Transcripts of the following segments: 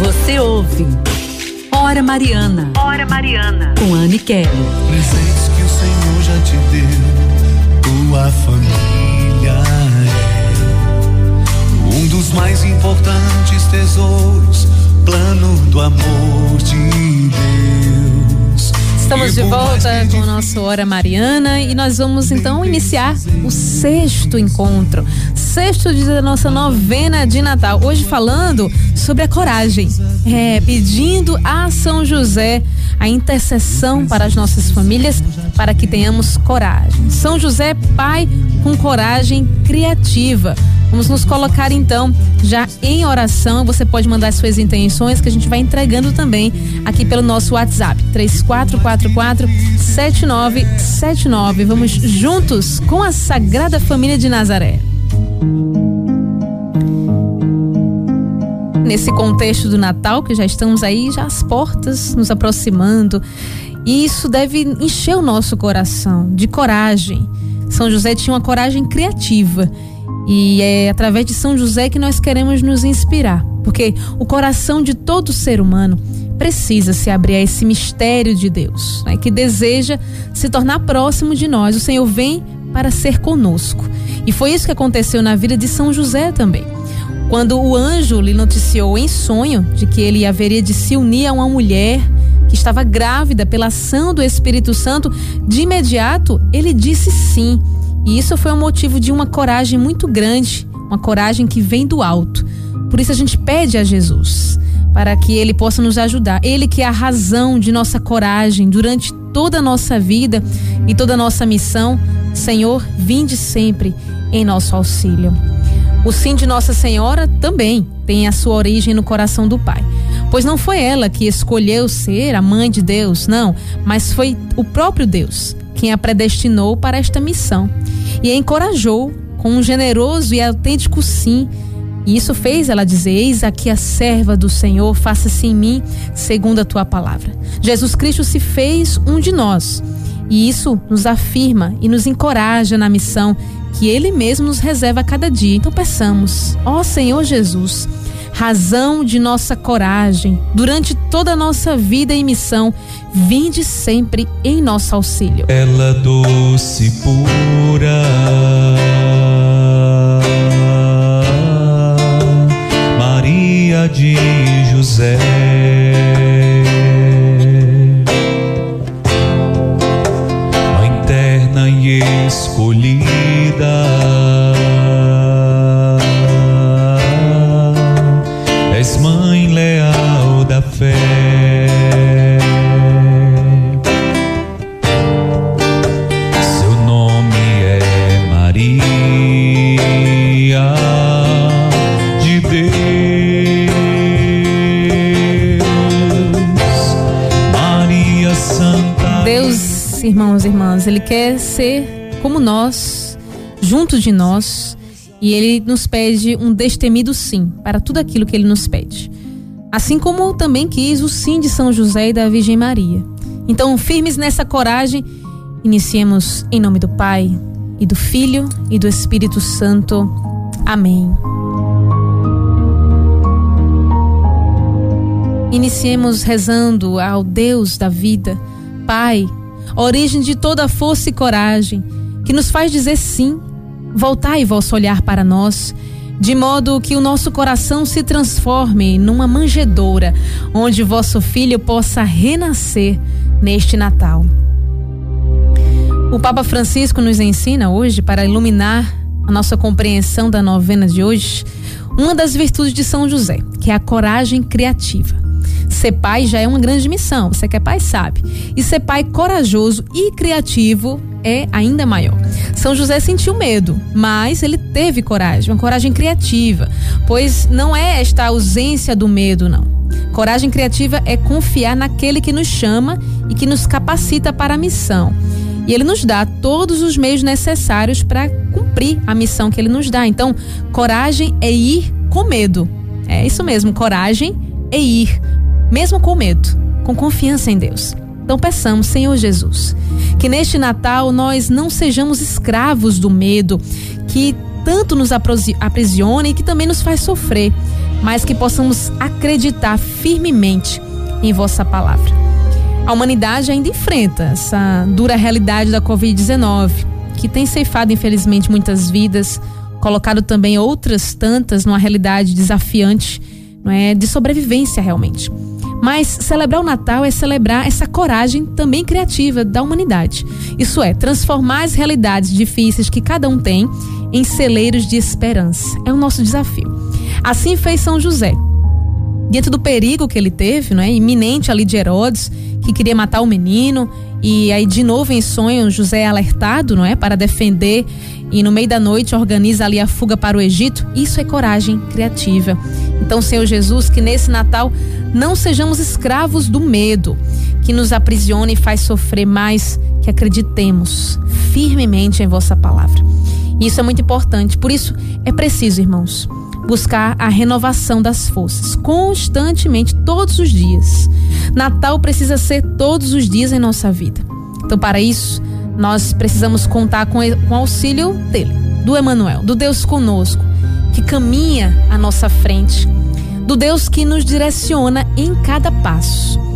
Você ouve Hora Mariana. Hora Mariana. Com Anne Kelly. Presentes que o Senhor já te deu, tua família é um dos mais importantes tesouros, plano do amor de Deus. Estamos de volta com o nosso Hora Mariana e nós vamos então iniciar o sexto encontro, sexto dia da nossa novena de Natal. Hoje falando sobre a coragem, é, pedindo a São José a intercessão para as nossas famílias, para que tenhamos coragem. São José, pai com coragem criativa. Vamos nos colocar então já em oração. Você pode mandar suas intenções que a gente vai entregando também aqui pelo nosso WhatsApp 3444 7979. Vamos juntos com a Sagrada Família de Nazaré. Nesse contexto do Natal, que já estamos aí, já às portas, nos aproximando, e isso deve encher o nosso coração de coragem. São José tinha uma coragem criativa e é através de São José que nós queremos nos inspirar, porque o coração de todo ser humano precisa se abrir a esse mistério de Deus, né, que deseja se tornar próximo de nós. O Senhor vem para ser conosco. E foi isso que aconteceu na vida de São José também. Quando o anjo lhe noticiou em sonho de que ele haveria de se unir a uma mulher que estava grávida pela ação do Espírito Santo, de imediato ele disse sim. E isso foi um motivo de uma coragem muito grande, uma coragem que vem do alto. Por isso a gente pede a Jesus para que ele possa nos ajudar. Ele que é a razão de nossa coragem durante toda a nossa vida e toda a nossa missão. Senhor, vinde sempre em nosso auxílio. O sim de Nossa Senhora também tem a sua origem no coração do Pai. Pois não foi ela que escolheu ser a mãe de Deus, não, mas foi o próprio Deus quem a predestinou para esta missão e a encorajou com um generoso e autêntico sim. E isso fez ela dizer: Eis aqui a serva do Senhor, faça-se em mim segundo a tua palavra. Jesus Cristo se fez um de nós. E isso nos afirma e nos encoraja na missão que Ele mesmo nos reserva a cada dia. Então peçamos, ó Senhor Jesus, razão de nossa coragem durante toda a nossa vida e missão, vinde sempre em nosso auxílio. Ela doce pura, irmãos e irmãs, Ele quer ser como nós, junto de nós, e Ele nos pede um destemido sim para tudo aquilo que Ele nos pede. Assim como também quis o sim de São José e da Virgem Maria. Então, firmes nessa coragem, iniciemos em nome do Pai, e do Filho e do Espírito Santo. Amém. Iniciemos rezando ao Deus da vida, Pai, origem de toda força e coragem, que nos faz dizer sim. Voltai vosso olhar para nós, de modo que o nosso coração se transforme numa manjedoura, onde vosso filho possa renascer neste Natal. O Papa Francisco nos ensina hoje, para iluminar a nossa compreensão da novena de hoje, uma das virtudes de São José, que é a coragem criativa. Ser pai já é uma grande missão, você que é pai sabe. E ser pai corajoso e criativo é ainda maior. São José sentiu medo, mas ele teve coragem, uma coragem criativa, pois não é esta ausência do medo, não. Coragem criativa é confiar naquele que nos chama e que nos capacita para a missão. E ele nos dá todos os meios necessários para cumprir a missão que ele nos dá. Então, coragem é ir com medo. É isso mesmo, coragem é ir, mesmo com medo, com confiança em Deus. Então peçamos, Senhor Jesus, que neste Natal nós não sejamos escravos do medo que tanto nos aprisiona e que também nos faz sofrer, mas que possamos acreditar firmemente em vossa palavra. A humanidade ainda enfrenta essa dura realidade da Covid-19, que tem ceifado, infelizmente, muitas vidas, colocado também outras tantas numa realidade desafiante, não é, de sobrevivência realmente. Mas celebrar o Natal é celebrar essa coragem também criativa da humanidade. Isso é, transformar as realidades difíceis que cada um tem em celeiros de esperança. É o nosso desafio. Assim fez São José. Diante do perigo que ele teve, não é, iminente ali de Herodes, que queria matar o menino, e aí de novo em sonho José é alertado, não é, para defender e no meio da noite organiza ali a fuga para o Egito. Isso é coragem criativa. Então, Senhor Jesus, que nesse Natal não sejamos escravos do medo, que nos aprisione e faz sofrer mais, que acreditemos firmemente em vossa palavra. Isso é muito importante. Por isso é preciso, irmãos, buscar a renovação das forças constantemente, todos os dias. Natal precisa ser todos os dias em nossa vida. Então, para isso, nós precisamos contar com, o auxílio dele, do Emanuel, do Deus conosco, que caminha à nossa frente, do Deus que nos direciona em cada passo.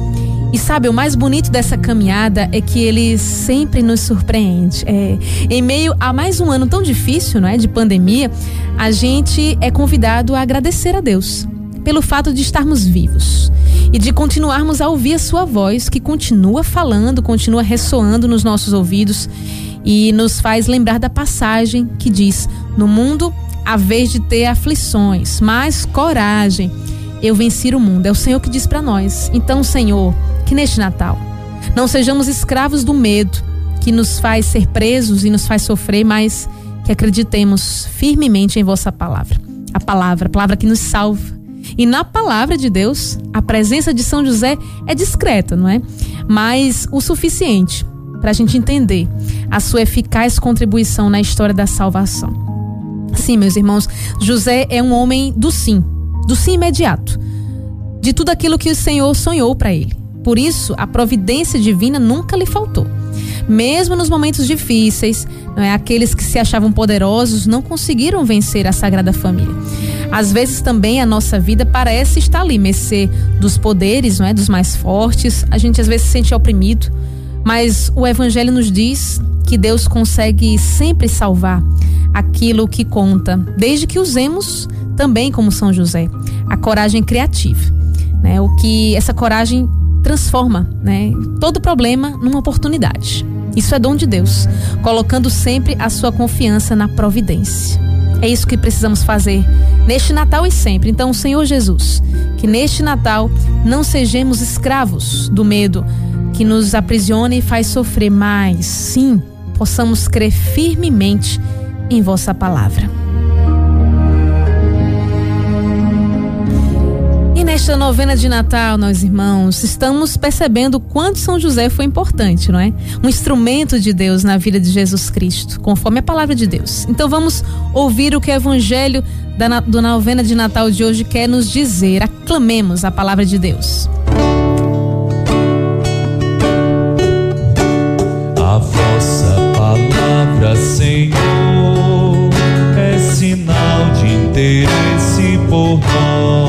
E sabe, o mais bonito dessa caminhada é que ele sempre nos surpreende. É, em meio a mais um ano tão difícil, não é, de pandemia, a gente é convidado a agradecer a Deus pelo fato de estarmos vivos e de continuarmos a ouvir a sua voz, que continua falando, continua ressoando nos nossos ouvidos e nos faz lembrar da passagem que diz: No mundo, a vez de ter aflições, mas coragem, eu venci o mundo. É o Senhor que diz para nós. Então, Senhor, que neste Natal não sejamos escravos do medo que nos faz ser presos e nos faz sofrer, mas que acreditemos firmemente em vossa palavra. A palavra, a palavra que nos salva. E na palavra de Deus, a presença de São José é discreta, não é? Mas o suficiente para a gente entender a sua eficaz contribuição na história da salvação. Sim, meus irmãos, José é um homem do sim, do sim imediato, de tudo aquilo que o Senhor sonhou para ele. Por isso, a providência divina nunca lhe faltou. Mesmo nos momentos difíceis, é? aqueles que se achavam poderosos não conseguiram vencer a Sagrada Família. Às vezes também a nossa vida parece estar ali, mercê dos poderes, não é? dos mais fortes. A gente às vezes se sente oprimido, mas o Evangelho nos diz que Deus consegue sempre salvar aquilo que conta, desde que usemos também como São José a coragem criativa, né? O que essa coragem transforma, né? Todo problema numa oportunidade. Isso é dom de Deus, colocando sempre a sua confiança na providência. É isso que precisamos fazer neste Natal e sempre. Então, Senhor Jesus, que neste Natal não sejamos escravos do medo que nos aprisiona e faz sofrer, mas sim possamos crer firmemente em vossa palavra. Nesta novena de Natal, nós irmãos, estamos percebendo quanto São José foi importante, não é? Um instrumento de Deus na vida de Jesus Cristo, conforme a palavra de Deus. Então vamos ouvir o que o Evangelho da, do novena de Natal de hoje quer nos dizer. Aclamemos a palavra de Deus. A vossa palavra, Senhor, é sinal de interesse por nós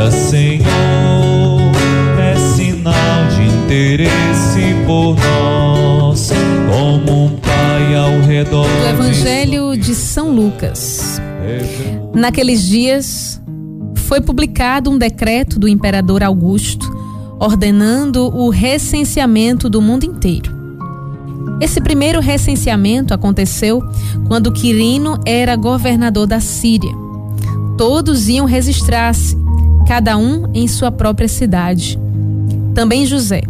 palavra, Senhor, é sinal de interesse por nós, como um pai ao redor. Do Evangelho de São Lucas. Naqueles dias foi publicado um decreto do imperador Augusto ordenando o recenseamento do mundo inteiro. Esse primeiro recenseamento aconteceu quando Quirino era governador da Síria todos iam registrar-se, cada um em sua própria cidade. Também José,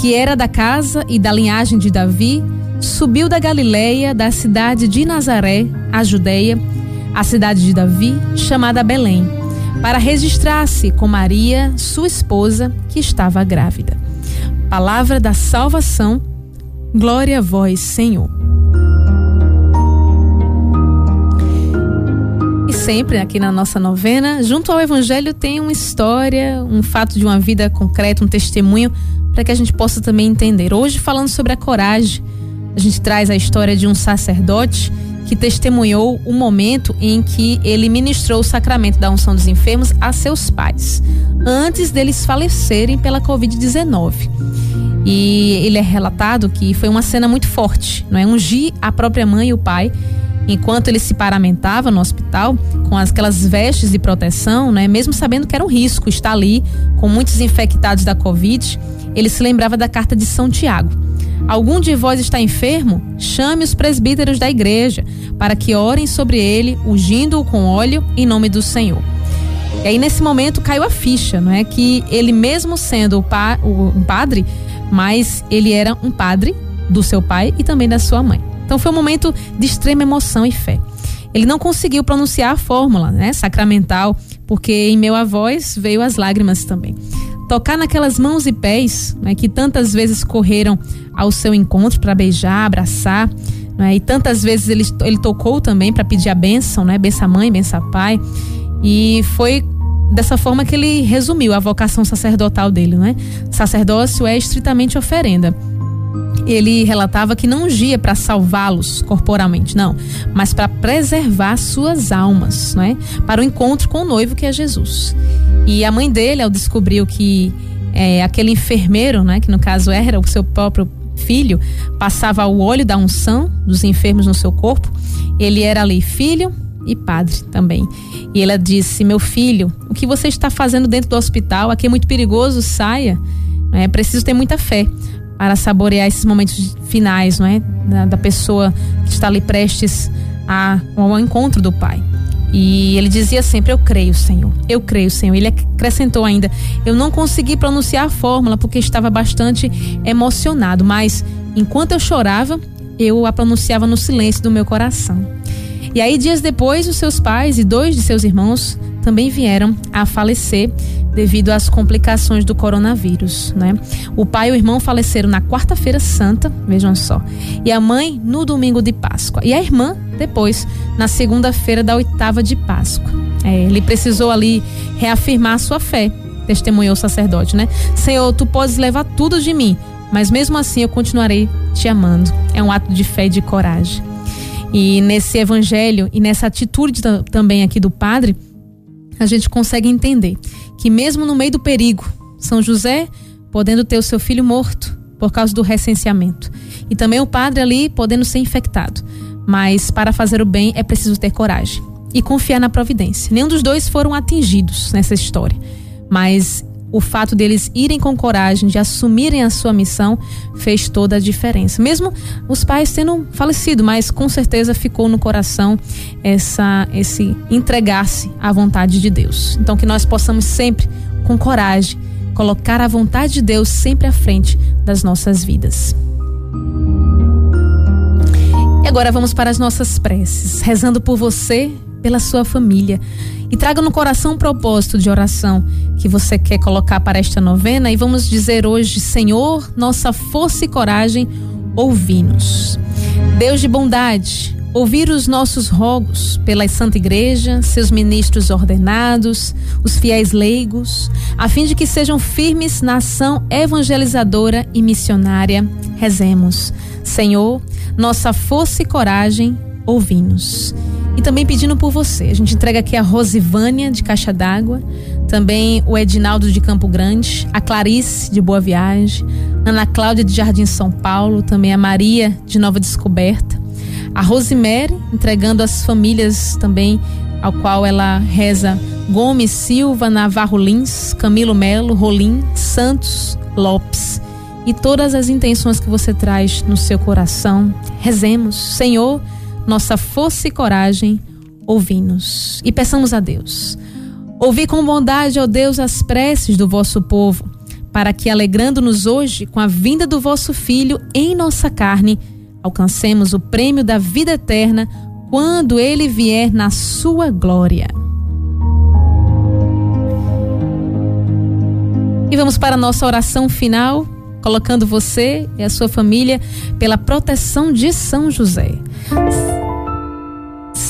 que era da casa e da linhagem de Davi, subiu da Galileia, da cidade de Nazaré, a Judeia, a cidade de Davi, chamada Belém, para registrar-se com Maria, sua esposa, que estava grávida. Palavra da salvação, glória a vós, Senhor. Sempre aqui na nossa novena, junto ao Evangelho tem uma história, um fato de uma vida concreta, um testemunho, para que a gente possa também entender. Hoje, falando sobre a coragem, a gente traz a história de um sacerdote que testemunhou o momento em que ele ministrou o sacramento da unção dos enfermos a seus pais, antes deles falecerem pela Covid-19. E ele é relatado que foi uma cena muito forte, não é? Ungir a própria mãe e o pai enquanto ele se paramentava no hospital com aquelas vestes de proteção, né, mesmo sabendo que era um risco estar ali com muitos infectados da Covid, ele se lembrava da carta de São Tiago. Algum de vós está enfermo? Chame os presbíteros da igreja para que orem sobre ele, ungindo-o com óleo em nome do Senhor. E aí nesse momento caiu a ficha, não é que ele mesmo sendo o pa, o, um padre, mas ele era um padre do seu pai e também da sua mãe. Então foi um momento de extrema emoção e fé. Ele não conseguiu pronunciar a fórmula, né, sacramental, porque em meu a voz veio as lágrimas também. Tocar naquelas mãos e pés, né, que tantas vezes correram ao seu encontro para beijar, abraçar, né, e tantas vezes ele, ele tocou também para pedir a bênção, né, benção mãe, benção pai, e foi dessa forma que ele resumiu a vocação sacerdotal dele, né? Sacerdócio é estritamente oferenda ele relatava que não ungia para salvá-los corporalmente, não, mas para preservar suas almas, né? Para o encontro com o noivo que é Jesus. E a mãe dele, ao descobrir que é, aquele enfermeiro, né, que no caso era o seu próprio filho, passava o óleo da unção dos enfermos no seu corpo, ele era ali filho e padre também. E ela disse: Meu filho, o que você está fazendo dentro do hospital? Aqui é muito perigoso, saia. É preciso ter muita fé para saborear esses momentos finais, não é? Da, da pessoa que está ali prestes a, ao encontro do Pai. E ele dizia sempre: Eu creio, Senhor. Eu creio, Senhor. Ele acrescentou ainda: Eu não consegui pronunciar a fórmula porque estava bastante emocionado, mas enquanto eu chorava, eu a pronunciava no silêncio do meu coração. E aí, dias depois, os seus pais e dois de seus irmãos também vieram a falecer devido às complicações do coronavírus, né? O pai e o irmão faleceram na quarta-feira santa, vejam só, e a mãe no domingo de Páscoa, e a irmã depois na segunda-feira da oitava de Páscoa. É, ele precisou ali reafirmar sua fé, testemunhou o sacerdote, né? Senhor, tu podes levar tudo de mim, mas mesmo assim eu continuarei te amando. É um ato de fé e de coragem. E nesse evangelho e nessa atitude também aqui do padre, a gente consegue entender que mesmo no meio do perigo, São José podendo ter o seu filho morto por causa do recenseamento e também o padre ali podendo ser infectado, mas para fazer o bem é preciso ter coragem e confiar na providência. Nenhum dos dois foram atingidos nessa história, mas o fato deles irem com coragem, de assumirem a sua missão, fez toda a diferença. Mesmo os pais tendo falecido, mas com certeza ficou no coração essa esse entregar-se à vontade de Deus. Então que nós possamos sempre com coragem colocar a vontade de Deus sempre à frente das nossas vidas. E agora vamos para as nossas preces, rezando por você, pela sua família. E traga no coração um propósito de oração que você quer colocar para esta novena. E vamos dizer hoje: Senhor, nossa força e coragem, ouvi-nos. Deus de bondade, ouvir os nossos rogos pela Santa Igreja, seus ministros ordenados, os fiéis leigos, a fim de que sejam firmes na ação evangelizadora e missionária. Rezemos. Senhor, nossa força e coragem, ouvi-nos e também pedindo por você. A gente entrega aqui a Rosivânia de Caixa d'Água, também o Edinaldo de Campo Grande, a Clarice de Boa Viagem, Ana Cláudia de Jardim São Paulo, também a Maria de Nova Descoberta, a Rosemary entregando as famílias também ao qual ela reza Gomes Silva, Navarro Lins, Camilo Melo, Rolim, Santos, Lopes. E todas as intenções que você traz no seu coração. Rezemos, Senhor, nossa força e coragem, ouvi-nos e peçamos a Deus. Ouvi com bondade, ó Deus, as preces do vosso povo, para que, alegrando-nos hoje com a vinda do vosso Filho em nossa carne, alcancemos o prêmio da vida eterna quando ele vier na sua glória. E vamos para a nossa oração final, colocando você e a sua família pela proteção de São José.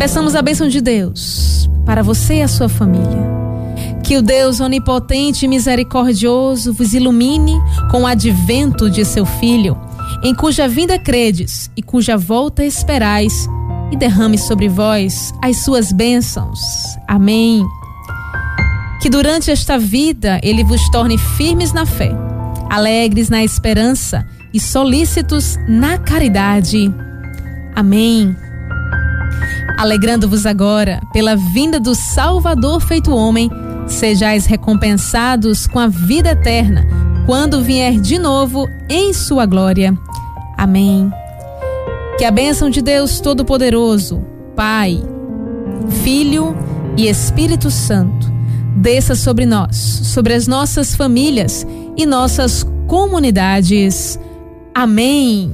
Peçamos a bênção de Deus para você e a sua família. Que o Deus onipotente e misericordioso vos ilumine com o advento de seu Filho, em cuja vinda credes e cuja volta esperais e derrame sobre vós as suas bênçãos. Amém. Que durante esta vida ele vos torne firmes na fé, alegres na esperança e solícitos na caridade. Amém. Alegrando-vos agora pela vinda do Salvador feito homem, sejais recompensados com a vida eterna quando vier de novo em sua glória. Amém. Que a bênção de Deus Todo-Poderoso, Pai, Filho e Espírito Santo, desça sobre nós, sobre as nossas famílias e nossas comunidades. Amém.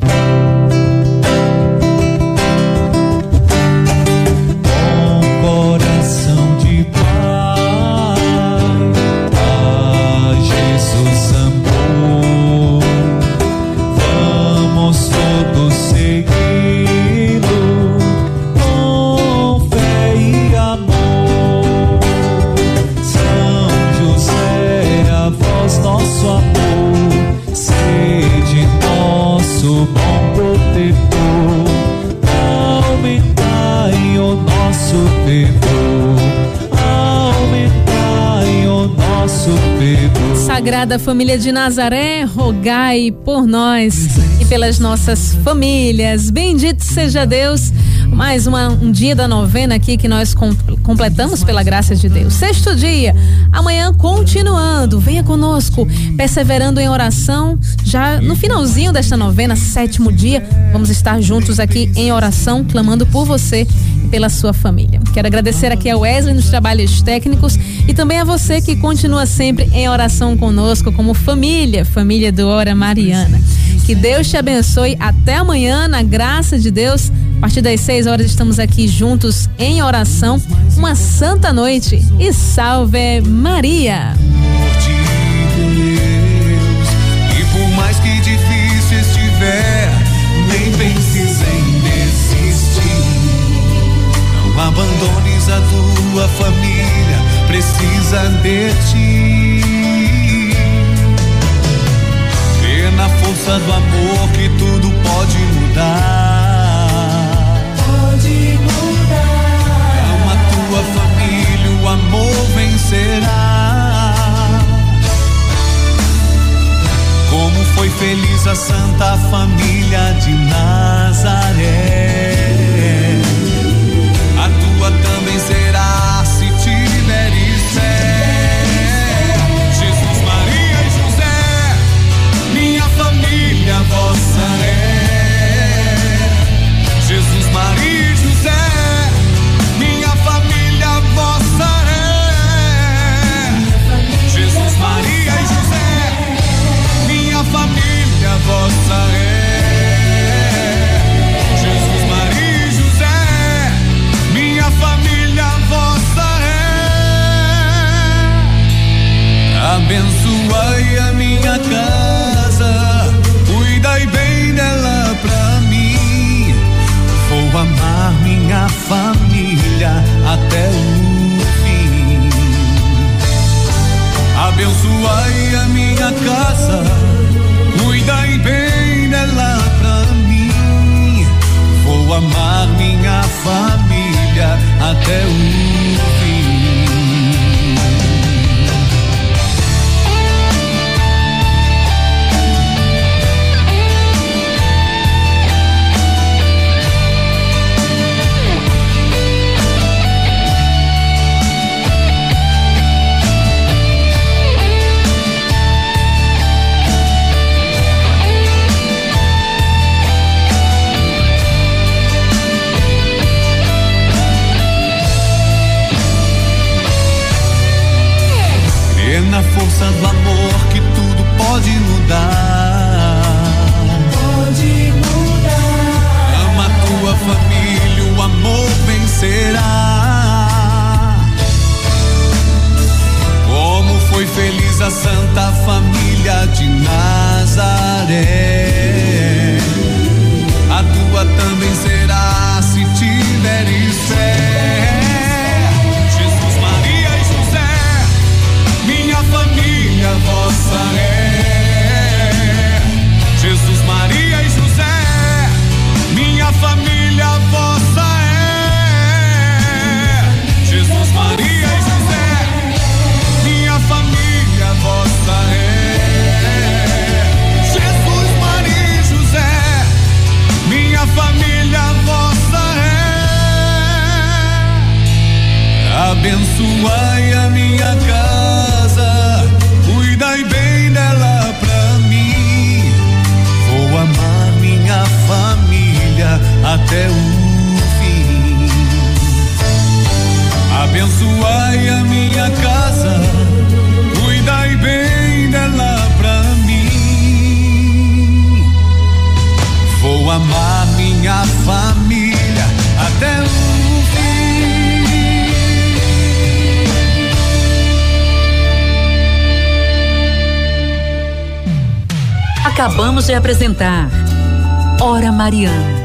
Sagrada Família de Nazaré, rogai por nós e pelas nossas famílias. Bendito seja Deus. Mais uma, um dia da novena aqui que nós com, completamos pela graça de Deus. Sexto dia, amanhã continuando. Venha conosco, perseverando em oração. Já no finalzinho desta novena, sétimo dia, vamos estar juntos aqui em oração, clamando por você pela sua família. Quero agradecer aqui a Wesley nos trabalhos técnicos e também a você que continua sempre em oração conosco, como família, família do Hora Mariana. Que Deus te abençoe. Até amanhã, na graça de Deus. A partir das 6 horas estamos aqui juntos em oração. Uma santa noite e salve Maria. E por mais que difícil estiver, nem em abandones a tua família, precisa de ti. Crê na força do amor que tudo pode mudar. tua família o amor vencerá. Como foi feliz a Santa Família de Nazaré. até o fim. Abençoai a minha casa, cuidai bem dela pra mim. Vou amar minha família até o fim. Acabamos de apresentar Hora Mariana